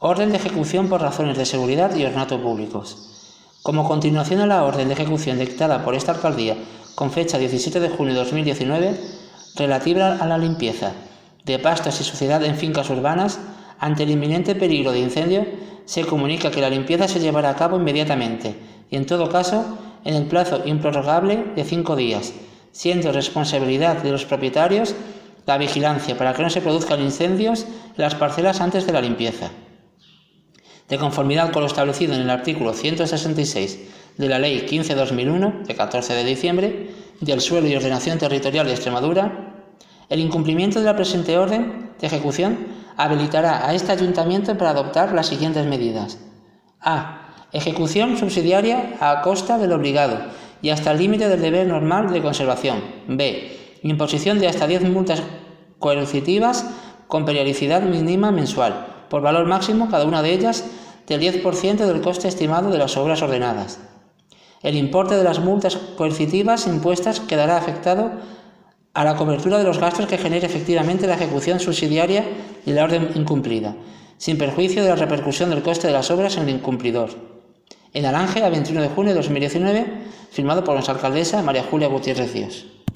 Orden de ejecución por razones de seguridad y ornato públicos. Como continuación a la orden de ejecución dictada por esta alcaldía con fecha 17 de junio de 2019, relativa a la limpieza de pastos y suciedad en fincas urbanas, ante el inminente peligro de incendio, se comunica que la limpieza se llevará a cabo inmediatamente y, en todo caso, en el plazo improrrogable de cinco días, siendo responsabilidad de los propietarios la vigilancia para que no se produzcan incendios en las parcelas antes de la limpieza. De conformidad con lo establecido en el artículo 166 de la Ley 15-2001, de 14 de diciembre, del suelo y ordenación territorial de Extremadura, el incumplimiento de la presente orden de ejecución habilitará a este ayuntamiento para adoptar las siguientes medidas. A. Ejecución subsidiaria a costa del obligado y hasta el límite del deber normal de conservación. B. Imposición de hasta 10 multas coercitivas con periodicidad mínima mensual, por valor máximo cada una de ellas del 10% del coste estimado de las obras ordenadas. El importe de las multas coercitivas impuestas quedará afectado a la cobertura de los gastos que genere efectivamente la ejecución subsidiaria y la orden incumplida, sin perjuicio de la repercusión del coste de las obras en el incumplidor. En Alange, a 21 de junio de 2019, firmado por nuestra alcaldesa María Julia Gutiérrez Díaz.